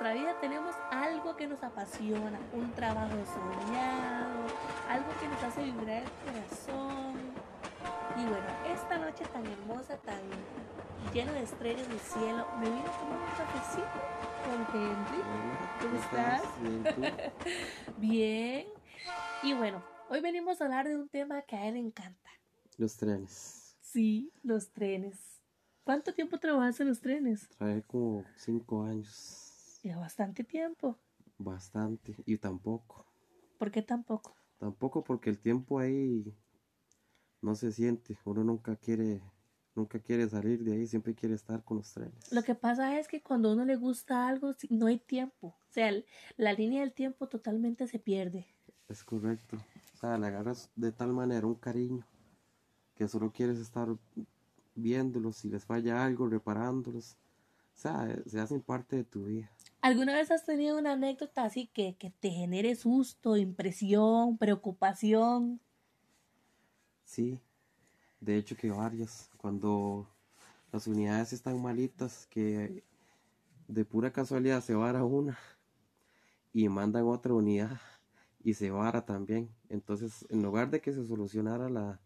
nuestra vida tenemos algo que nos apasiona, un trabajo soñado, algo que nos hace vibrar el corazón. Y bueno, esta noche tan hermosa, tan llena de estrellas del cielo, me vino a tomar un cafecito con Henry. ¿Cómo estás? Bien. Y bueno, hoy venimos a hablar de un tema que a él le encanta. Los trenes. Sí, los trenes. ¿Cuánto tiempo trabajas en los trenes? Trae como cinco años. Ya bastante tiempo. Bastante. Y tampoco. ¿Por qué tampoco? Tampoco porque el tiempo ahí no se siente. Uno nunca quiere, nunca quiere salir de ahí, siempre quiere estar con los trenes. Lo que pasa es que cuando a uno le gusta algo, no hay tiempo. O sea, la línea del tiempo totalmente se pierde. Es correcto. O sea, le agarras de tal manera un cariño que solo quieres estar viéndolos, si les falla algo, reparándolos. O sea, se hacen parte de tu vida. ¿Alguna vez has tenido una anécdota así que, que te genere susto, impresión, preocupación? Sí, de hecho que varias. Cuando las unidades están malitas, que de pura casualidad se vara una y mandan otra unidad y se vara también. Entonces, en lugar de que se solucionara la,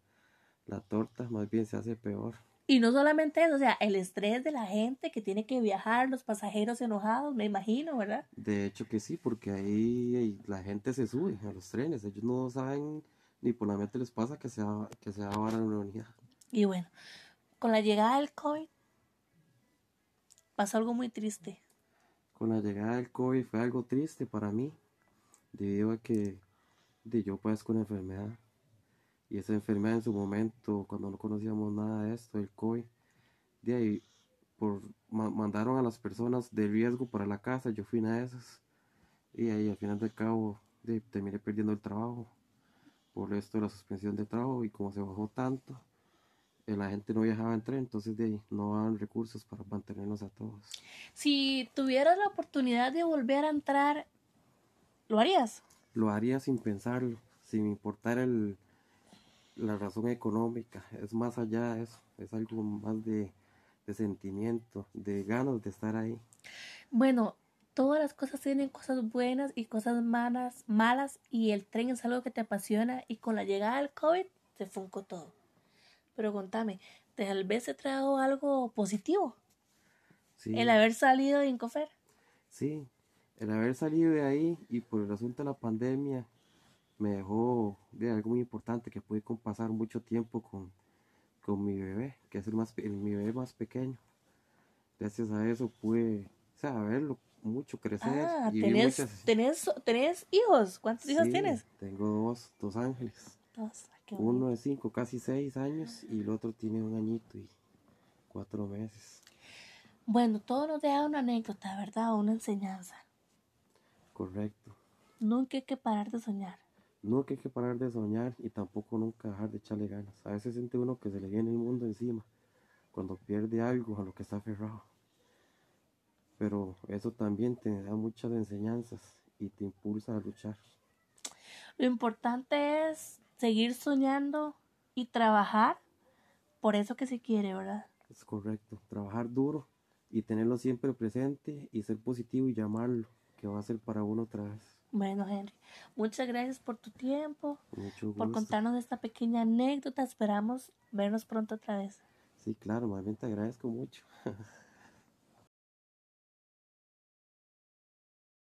la torta, más bien se hace peor. Y no solamente eso, o sea, el estrés de la gente que tiene que viajar, los pasajeros enojados, me imagino, ¿verdad? De hecho que sí, porque ahí, ahí la gente se sube a los trenes. Ellos no saben ni por la mente les pasa que se va, que se va a varar una unidad. Y bueno, con la llegada del COVID pasó algo muy triste. Con la llegada del COVID fue algo triste para mí, debido a que de yo padezco una enfermedad. Y esa enfermedad en su momento, cuando no conocíamos nada de esto, del COVID, de ahí por, ma- mandaron a las personas de riesgo para la casa, yo fui una de esas. Y ahí al final del cabo de, terminé perdiendo el trabajo por esto de la suspensión de trabajo y como se bajó tanto, eh, la gente no viajaba en tren, entonces de ahí no daban recursos para mantenernos a todos. Si tuvieras la oportunidad de volver a entrar, ¿lo harías? lo haría sin pensarlo, sin importar el, la razón económica. Es más allá de eso, es algo más de, de sentimiento, de ganas de estar ahí. Bueno, todas las cosas tienen cosas buenas y cosas malas, malas y el tren es algo que te apasiona y con la llegada del COVID se funcó todo. Pero contame, ¿tal vez te trajo algo positivo Sí, el haber salido de Incofer? sí, el haber salido de ahí y por el asunto de la pandemia me dejó de algo muy importante que pude pasar mucho tiempo con, con mi bebé, que es el más, el- mi bebé más pequeño. Gracias a eso pude, o sea, verlo mucho crecer Ah, y tenés, muchas- tenés, tenés hijos. ¿Cuántos hijos tienes? Tengo dos, dos ángeles. Dos. Qué. Uno de cinco, casi seis años y el otro tiene un añito y cuatro meses. Bueno, todo nos deja una anécdota, ¿verdad? Una enseñanza. Correcto. Nunca hay que parar de soñar. Nunca hay que parar de soñar y tampoco nunca dejar de echarle ganas. A veces siente uno que se le viene el mundo encima cuando pierde algo a lo que está aferrado. Pero eso también te da muchas enseñanzas y te impulsa a luchar. Lo importante es seguir soñando y trabajar por eso que se quiere, ¿verdad? Es correcto. Trabajar duro y tenerlo siempre presente y ser positivo y llamarlo, que va a ser para uno otra vez. Bueno, Henry, muchas gracias por tu tiempo, por contarnos esta pequeña anécdota. Esperamos vernos pronto otra vez. Sí, claro, más bien te agradezco mucho.